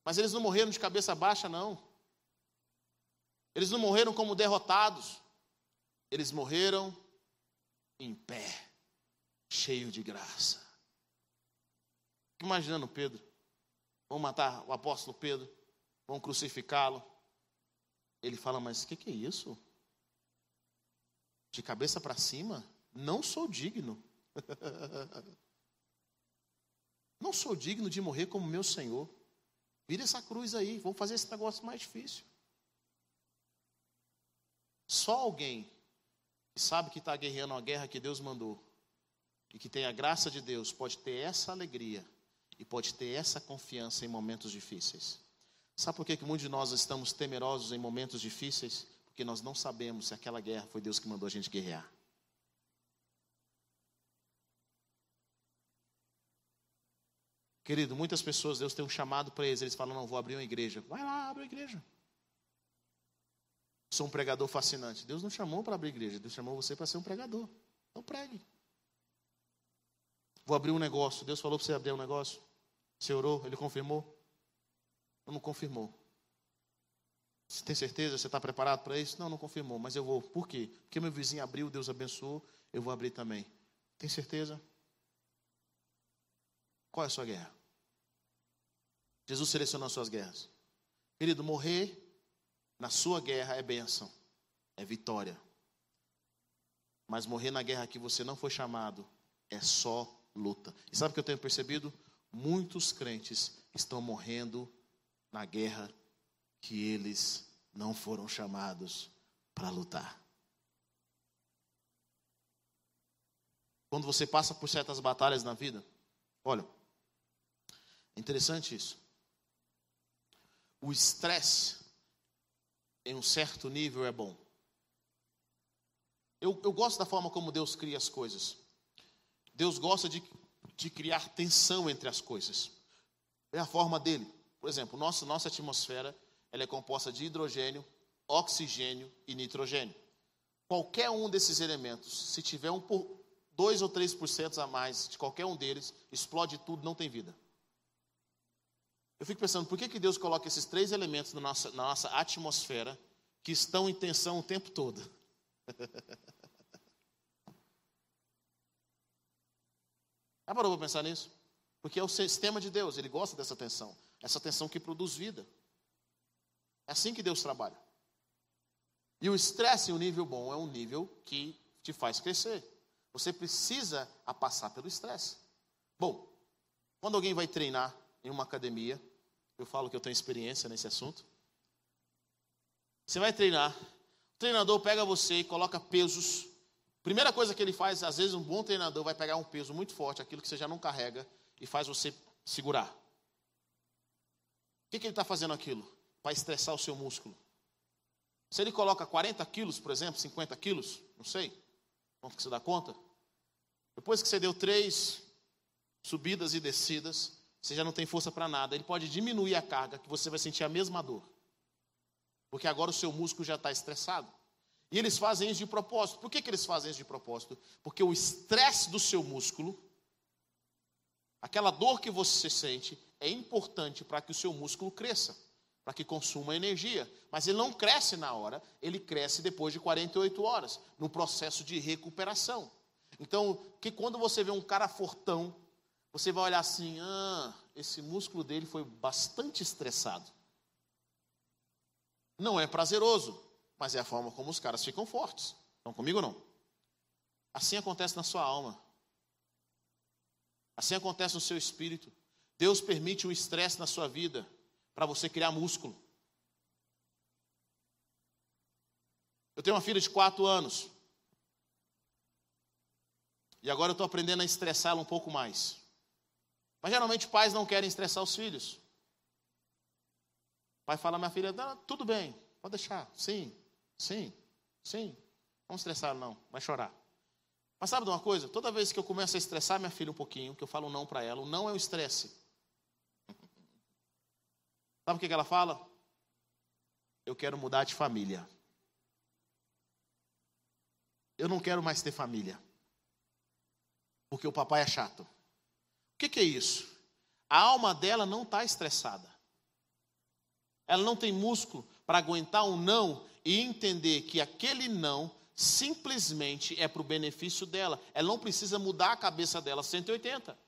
mas eles não morreram de cabeça baixa, não. Eles não morreram como derrotados, eles morreram em pé, cheio de graça. Imaginando Pedro, vão matar o apóstolo Pedro, vão crucificá-lo. Ele fala: Mas o que, que é isso? De cabeça para cima? Não sou digno. Não sou digno de morrer como meu Senhor. Vira essa cruz aí, vamos fazer esse negócio mais difícil. Só alguém que sabe que está guerreando a guerra que Deus mandou e que tem a graça de Deus pode ter essa alegria e pode ter essa confiança em momentos difíceis. Sabe por que, que muitos de nós estamos temerosos em momentos difíceis? Porque nós não sabemos se aquela guerra foi Deus que mandou a gente guerrear. Querido, muitas pessoas, Deus tem um chamado para eles, eles falam: Não, vou abrir uma igreja. Vai lá, abre uma igreja. Sou um pregador fascinante. Deus não chamou para abrir igreja, Deus chamou você para ser um pregador. Então pregue. Vou abrir um negócio. Deus falou para você abrir um negócio. Você orou, ele confirmou? Não confirmou. Você tem certeza? Você está preparado para isso? Não, não confirmou, mas eu vou. Por quê? Porque meu vizinho abriu, Deus abençoou, eu vou abrir também. Tem certeza? Qual é a sua guerra? Jesus selecionou as suas guerras. Querido, morrer na sua guerra é bênção, é vitória. Mas morrer na guerra que você não foi chamado é só luta. E sabe o que eu tenho percebido? Muitos crentes estão morrendo na guerra que eles não foram chamados para lutar. Quando você passa por certas batalhas na vida, olha, é interessante isso. O estresse em um certo nível é bom. Eu, eu gosto da forma como Deus cria as coisas. Deus gosta de, de criar tensão entre as coisas. É a forma dele. Por exemplo, nossa, nossa atmosfera ela é composta de hidrogênio, oxigênio e nitrogênio. Qualquer um desses elementos, se tiver um por, 2 ou 3% a mais de qualquer um deles, explode tudo, não tem vida. Eu fico pensando, por que, que Deus coloca esses três elementos na nossa, na nossa atmosfera que estão em tensão o tempo todo? Já parou para pensar nisso? Porque é o sistema de Deus, ele gosta dessa tensão, essa tensão que produz vida. É assim que Deus trabalha. E o estresse, um nível bom, é um nível que te faz crescer. Você precisa a passar pelo estresse. Bom, quando alguém vai treinar em uma academia, eu falo que eu tenho experiência nesse assunto. Você vai treinar, o treinador pega você e coloca pesos. Primeira coisa que ele faz, às vezes um bom treinador vai pegar um peso muito forte, aquilo que você já não carrega, e faz você segurar. O que, que ele está fazendo aquilo? Para estressar o seu músculo. Se ele coloca 40 quilos, por exemplo, 50 quilos, não sei, quanto que você dá conta? Depois que você deu três subidas e descidas, você já não tem força para nada. Ele pode diminuir a carga, que você vai sentir a mesma dor. Porque agora o seu músculo já está estressado. E eles fazem isso de propósito. Por que, que eles fazem isso de propósito? Porque o estresse do seu músculo, aquela dor que você sente, é importante para que o seu músculo cresça, para que consuma energia. Mas ele não cresce na hora, ele cresce depois de 48 horas, no processo de recuperação. Então, que quando você vê um cara fortão, você vai olhar assim: ah, esse músculo dele foi bastante estressado. Não é prazeroso, mas é a forma como os caras ficam fortes. Estão comigo ou não? Assim acontece na sua alma. Assim acontece no seu espírito. Deus permite um estresse na sua vida para você criar músculo. Eu tenho uma filha de quatro anos. E agora eu estou aprendendo a estressá-la um pouco mais. Mas geralmente pais não querem estressar os filhos. O pai fala, minha filha, tudo bem, pode deixar. Sim, sim, sim. Não estressar não, vai chorar. Mas sabe de uma coisa? Toda vez que eu começo a estressar minha filha um pouquinho, que eu falo não para ela, o não é o estresse. Sabe o que ela fala? Eu quero mudar de família. Eu não quero mais ter família. Porque o papai é chato. O que, que é isso? A alma dela não está estressada. Ela não tem músculo para aguentar um não e entender que aquele não simplesmente é para o benefício dela. Ela não precisa mudar a cabeça dela 180.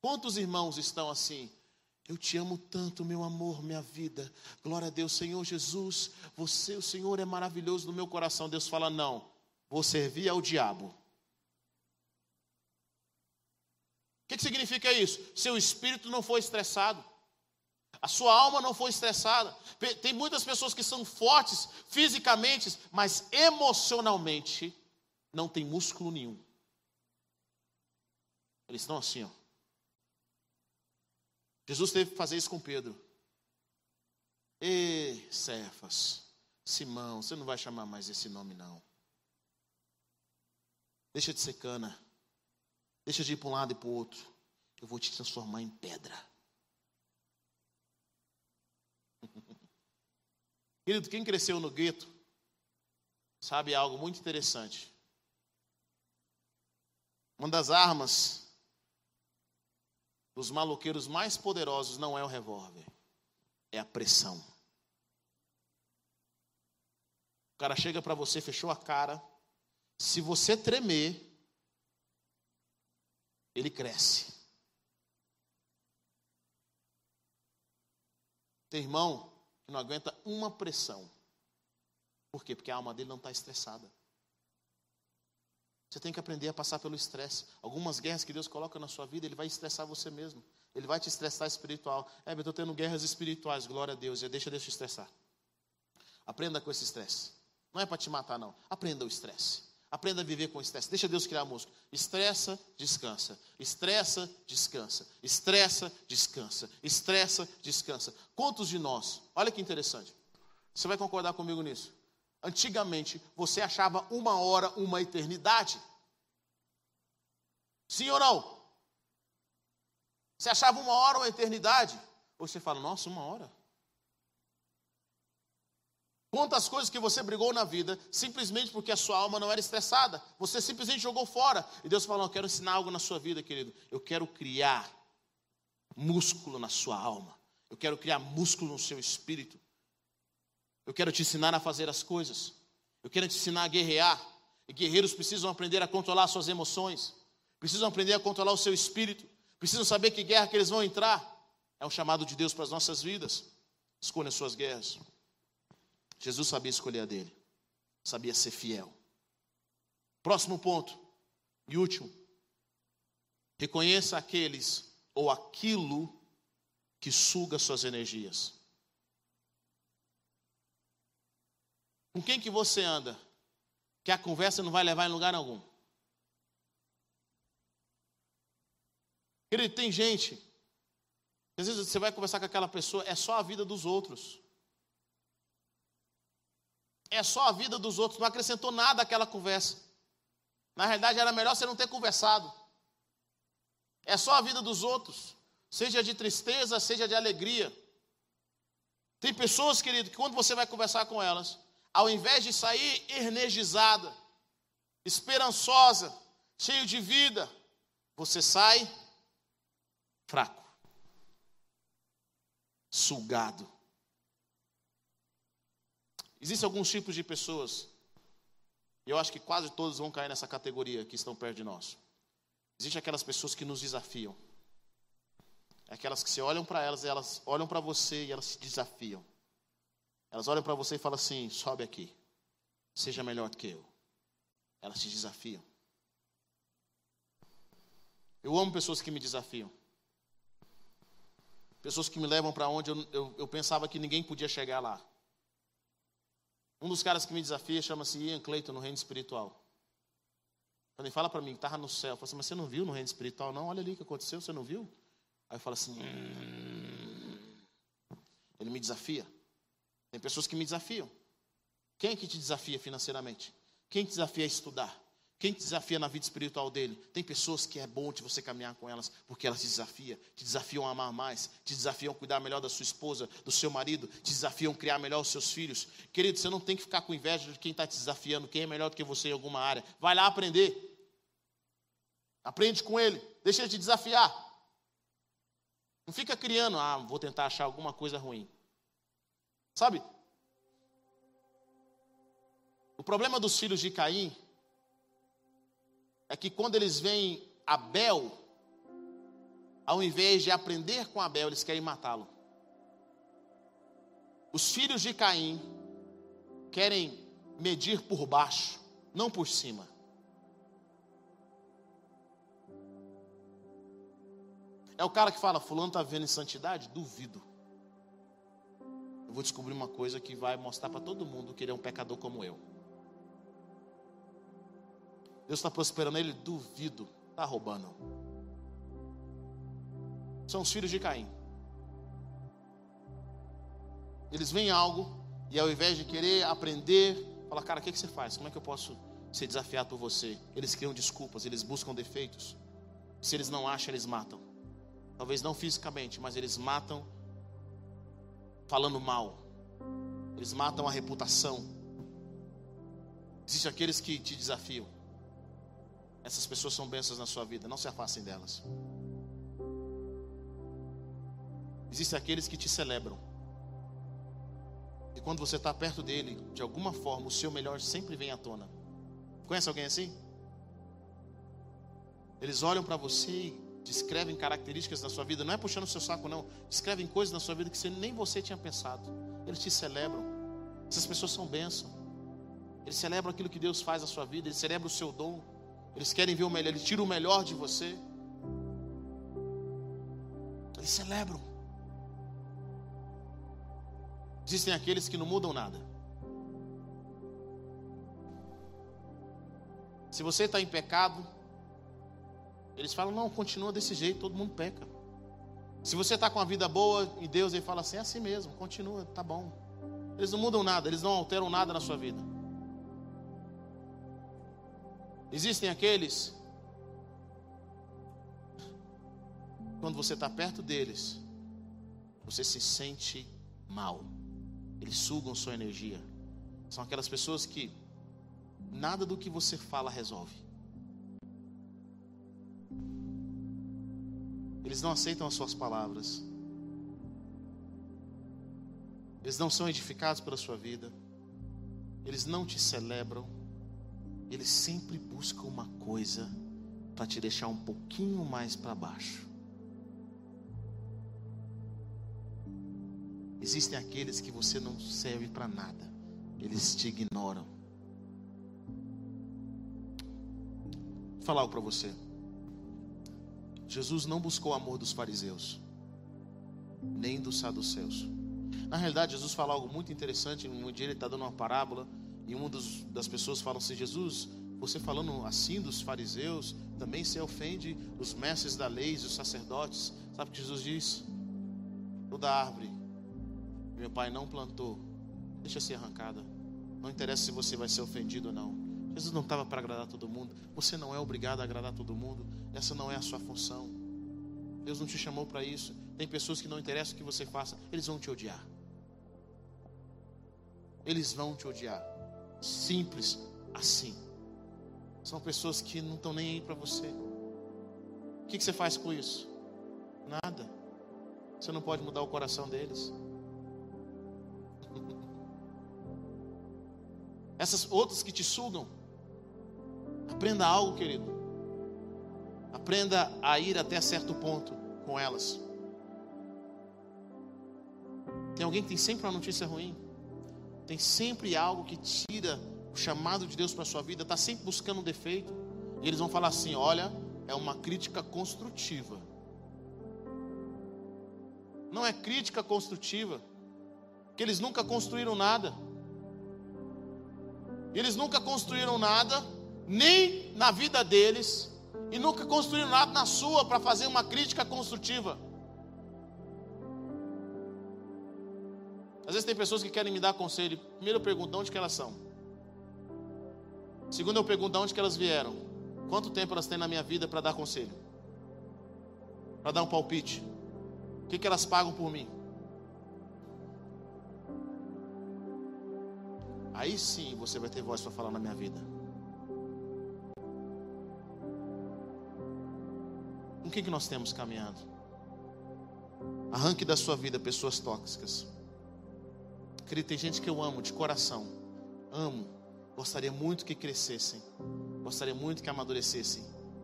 Quantos irmãos estão assim? Eu te amo tanto, meu amor, minha vida. Glória a Deus, Senhor Jesus. Você, o Senhor, é maravilhoso no meu coração. Deus fala: Não, vou servir ao diabo. O que, que significa isso? Seu espírito não foi estressado. A sua alma não foi estressada. Tem muitas pessoas que são fortes fisicamente, mas emocionalmente não tem músculo nenhum. Eles estão assim, ó. Jesus teve que fazer isso com Pedro. Ei, Cefas, Simão, você não vai chamar mais esse nome, não. Deixa de ser cana. Deixa de ir para um lado e para o outro. Eu vou te transformar em pedra. Querido, quem cresceu no gueto sabe algo muito interessante. Uma das armas dos maloqueiros mais poderosos não é o revólver, é a pressão. O cara chega para você, fechou a cara. Se você tremer, ele cresce. Tem irmão não aguenta uma pressão. Por quê? Porque a alma dele não está estressada. Você tem que aprender a passar pelo estresse. Algumas guerras que Deus coloca na sua vida, Ele vai estressar você mesmo. Ele vai te estressar espiritual. É, eu estou tendo guerras espirituais, glória a Deus. Deixa Deus te estressar. Aprenda com esse estresse. Não é para te matar, não. Aprenda o estresse. Aprenda a viver com estresse. Deixa Deus criar música. Estressa, descansa. Estressa, descansa. Estressa, descansa. Estressa, descansa. Quantos de nós? Olha que interessante. Você vai concordar comigo nisso? Antigamente, você achava uma hora uma eternidade. Sim ou não? Você achava uma hora uma eternidade? Ou você fala, nossa, uma hora? Quantas coisas que você brigou na vida simplesmente porque a sua alma não era estressada. Você simplesmente jogou fora. E Deus falou: Eu quero ensinar algo na sua vida, querido. Eu quero criar músculo na sua alma. Eu quero criar músculo no seu espírito. Eu quero te ensinar a fazer as coisas. Eu quero te ensinar a guerrear. E guerreiros precisam aprender a controlar suas emoções. Precisam aprender a controlar o seu espírito. Precisam saber que guerra que eles vão entrar. É um chamado de Deus para as nossas vidas. Escolha as suas guerras. Jesus sabia escolher a dele. Sabia ser fiel. Próximo ponto. E último. Reconheça aqueles ou aquilo que suga suas energias. Com quem que você anda? Que a conversa não vai levar em lugar algum. Querido, tem gente. Às vezes você vai conversar com aquela pessoa, é só a vida dos outros. É só a vida dos outros, não acrescentou nada àquela conversa. Na realidade, era melhor você não ter conversado. É só a vida dos outros, seja de tristeza, seja de alegria. Tem pessoas, querido, que quando você vai conversar com elas, ao invés de sair energizada, esperançosa, cheio de vida, você sai fraco, sugado. Existem alguns tipos de pessoas, e eu acho que quase todos vão cair nessa categoria que estão perto de nós. Existem aquelas pessoas que nos desafiam. Aquelas que se olham para elas, elas olham para você e elas se desafiam. Elas olham para você e falam assim: sobe aqui, seja melhor do que eu. Elas te desafiam. Eu amo pessoas que me desafiam. Pessoas que me levam para onde eu, eu, eu, pensava que ninguém podia chegar lá. Um dos caras que me desafia chama-se Ian Clayton no reino espiritual. Quando ele fala para mim que estava no céu, eu falo assim, mas você não viu no reino espiritual? Não, olha ali o que aconteceu, você não viu? Aí eu falo assim, hum. ele me desafia. Tem pessoas que me desafiam. Quem é que te desafia financeiramente? Quem te desafia a estudar? Quem te desafia na vida espiritual dele? Tem pessoas que é bom de você caminhar com elas, porque elas te desafiam, te desafiam a amar mais, te desafiam a cuidar melhor da sua esposa, do seu marido, te desafiam a criar melhor os seus filhos. Querido, você não tem que ficar com inveja de quem está te desafiando, quem é melhor do que você em alguma área. Vai lá aprender. Aprende com ele, deixa ele te desafiar. Não fica criando, ah, vou tentar achar alguma coisa ruim. Sabe? O problema dos filhos de Caim é que quando eles veem Abel, ao invés de aprender com Abel, eles querem matá-lo. Os filhos de Caim querem medir por baixo, não por cima. É o cara que fala, fulano está vendo santidade? Duvido. Eu vou descobrir uma coisa que vai mostrar para todo mundo que ele é um pecador como eu. Deus está prosperando ele? Duvido. Está roubando. São os filhos de Caim. Eles veem algo e ao invés de querer aprender, fala, cara, o que, que você faz? Como é que eu posso ser desafiado por você? Eles criam desculpas, eles buscam defeitos. Se eles não acham, eles matam. Talvez não fisicamente, mas eles matam falando mal. Eles matam a reputação. Existem aqueles que te desafiam. Essas pessoas são bênçãos na sua vida, não se afastem delas. Existem aqueles que te celebram. E quando você está perto dele, de alguma forma, o seu melhor sempre vem à tona. Conhece alguém assim? Eles olham para você e descrevem características da sua vida, não é puxando o seu saco, não. Descrevem coisas na sua vida que você, nem você tinha pensado. Eles te celebram. Essas pessoas são bênçãos. Eles celebram aquilo que Deus faz na sua vida, eles celebram o seu dom. Eles querem ver o melhor, eles tiram o melhor de você. Eles celebram. Existem aqueles que não mudam nada. Se você está em pecado, eles falam: não, continua desse jeito, todo mundo peca. Se você está com a vida boa em Deus, ele fala assim: é assim mesmo, continua, tá bom. Eles não mudam nada, eles não alteram nada na sua vida. Existem aqueles, quando você está perto deles, você se sente mal, eles sugam sua energia. São aquelas pessoas que nada do que você fala resolve. Eles não aceitam as suas palavras. Eles não são edificados pela sua vida. Eles não te celebram eles sempre buscam uma coisa para te deixar um pouquinho mais para baixo. Existem aqueles que você não serve para nada, eles te ignoram. Vou falar algo para você. Jesus não buscou o amor dos fariseus, nem dos saduceus. Na realidade, Jesus fala algo muito interessante. Um dia ele está dando uma parábola e uma dos, das pessoas fala assim: Jesus, você falando assim dos fariseus, também se ofende os mestres da lei e os sacerdotes. Sabe o que Jesus diz? Toda árvore meu pai não plantou, deixa ser arrancada. Não interessa se você vai ser ofendido ou não. Jesus não estava para agradar todo mundo. Você não é obrigado a agradar todo mundo. Essa não é a sua função. Deus não te chamou para isso. Tem pessoas que não interessam o que você faça, eles vão te odiar. Eles vão te odiar. Simples assim. São pessoas que não estão nem aí para você. O que, que você faz com isso? Nada. Você não pode mudar o coração deles. Essas outras que te sugam. Aprenda algo, querido. Aprenda a ir até certo ponto com elas. Tem alguém que tem sempre uma notícia ruim. Tem sempre algo que tira o chamado de Deus para a sua vida, está sempre buscando um defeito. E eles vão falar assim: olha, é uma crítica construtiva. Não é crítica construtiva, que eles nunca construíram nada. Eles nunca construíram nada, nem na vida deles, e nunca construíram nada na sua para fazer uma crítica construtiva. Às vezes tem pessoas que querem me dar conselho. Primeiro eu pergunto de onde que elas são. Segundo eu pergunto de onde que elas vieram. Quanto tempo elas têm na minha vida para dar conselho? Para dar um palpite? O que, que elas pagam por mim? Aí sim você vai ter voz para falar na minha vida. Com quem que nós temos caminhado? Arranque da sua vida pessoas tóxicas. Querido, tem gente que eu amo de coração. Amo. Gostaria muito que crescessem. Gostaria muito que amadurecessem.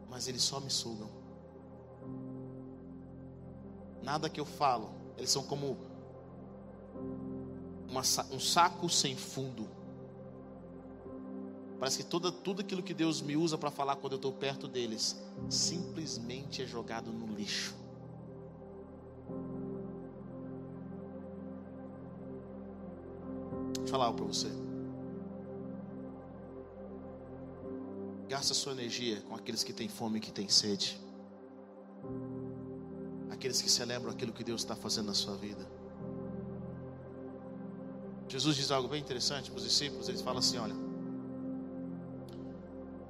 Mas eles só me sugam. Nada que eu falo. Eles são como uma, um saco sem fundo. Parece que toda, tudo aquilo que Deus me usa para falar quando eu estou perto deles, simplesmente é jogado no lixo. Falar algo para você. Gasta sua energia com aqueles que têm fome e que têm sede. Aqueles que celebram aquilo que Deus está fazendo na sua vida. Jesus diz algo bem interessante para os discípulos. Ele fala assim: Olha,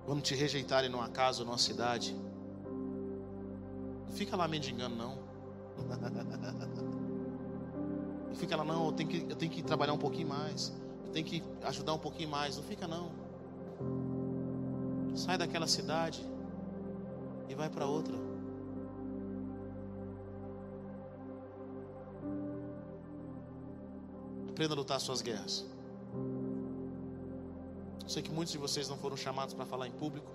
quando te rejeitarem numa casa ou numa cidade, não fica lá mendigando, não. Não fica lá, não, eu tenho, que, eu tenho que trabalhar um pouquinho mais. Eu tenho que ajudar um pouquinho mais. Não fica, não. Sai daquela cidade e vai para outra. Aprenda a lutar suas guerras. Sei que muitos de vocês não foram chamados para falar em público,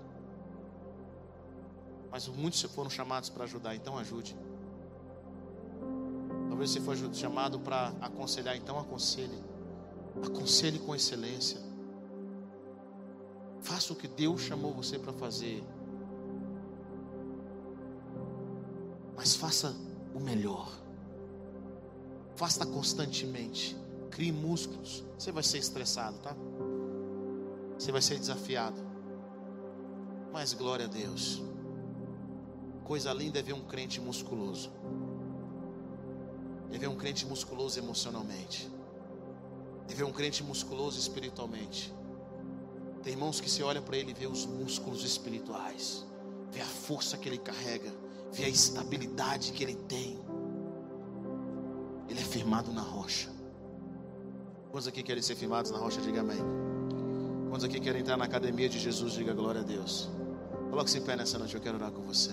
mas muitos foram chamados para ajudar, então ajude. Talvez você foi chamado para aconselhar, então aconselhe. Aconselhe com excelência. Faça o que Deus chamou você para fazer. Mas faça o melhor. Faça constantemente. Crie músculos. Você vai ser estressado, tá? Você vai ser desafiado. Mas glória a Deus. Coisa linda é ver um crente musculoso. É ver um crente musculoso emocionalmente. É ver um crente musculoso espiritualmente. Tem irmãos que se olham para ele e vê os músculos espirituais, vê a força que ele carrega, vê a estabilidade que ele tem. Ele é firmado na rocha. Quantos aqui querem ser firmados na rocha? Diga amém. Quantos aqui querem entrar na academia de Jesus? Diga glória a Deus. Coloque-se em pé nessa noite, eu quero orar com você.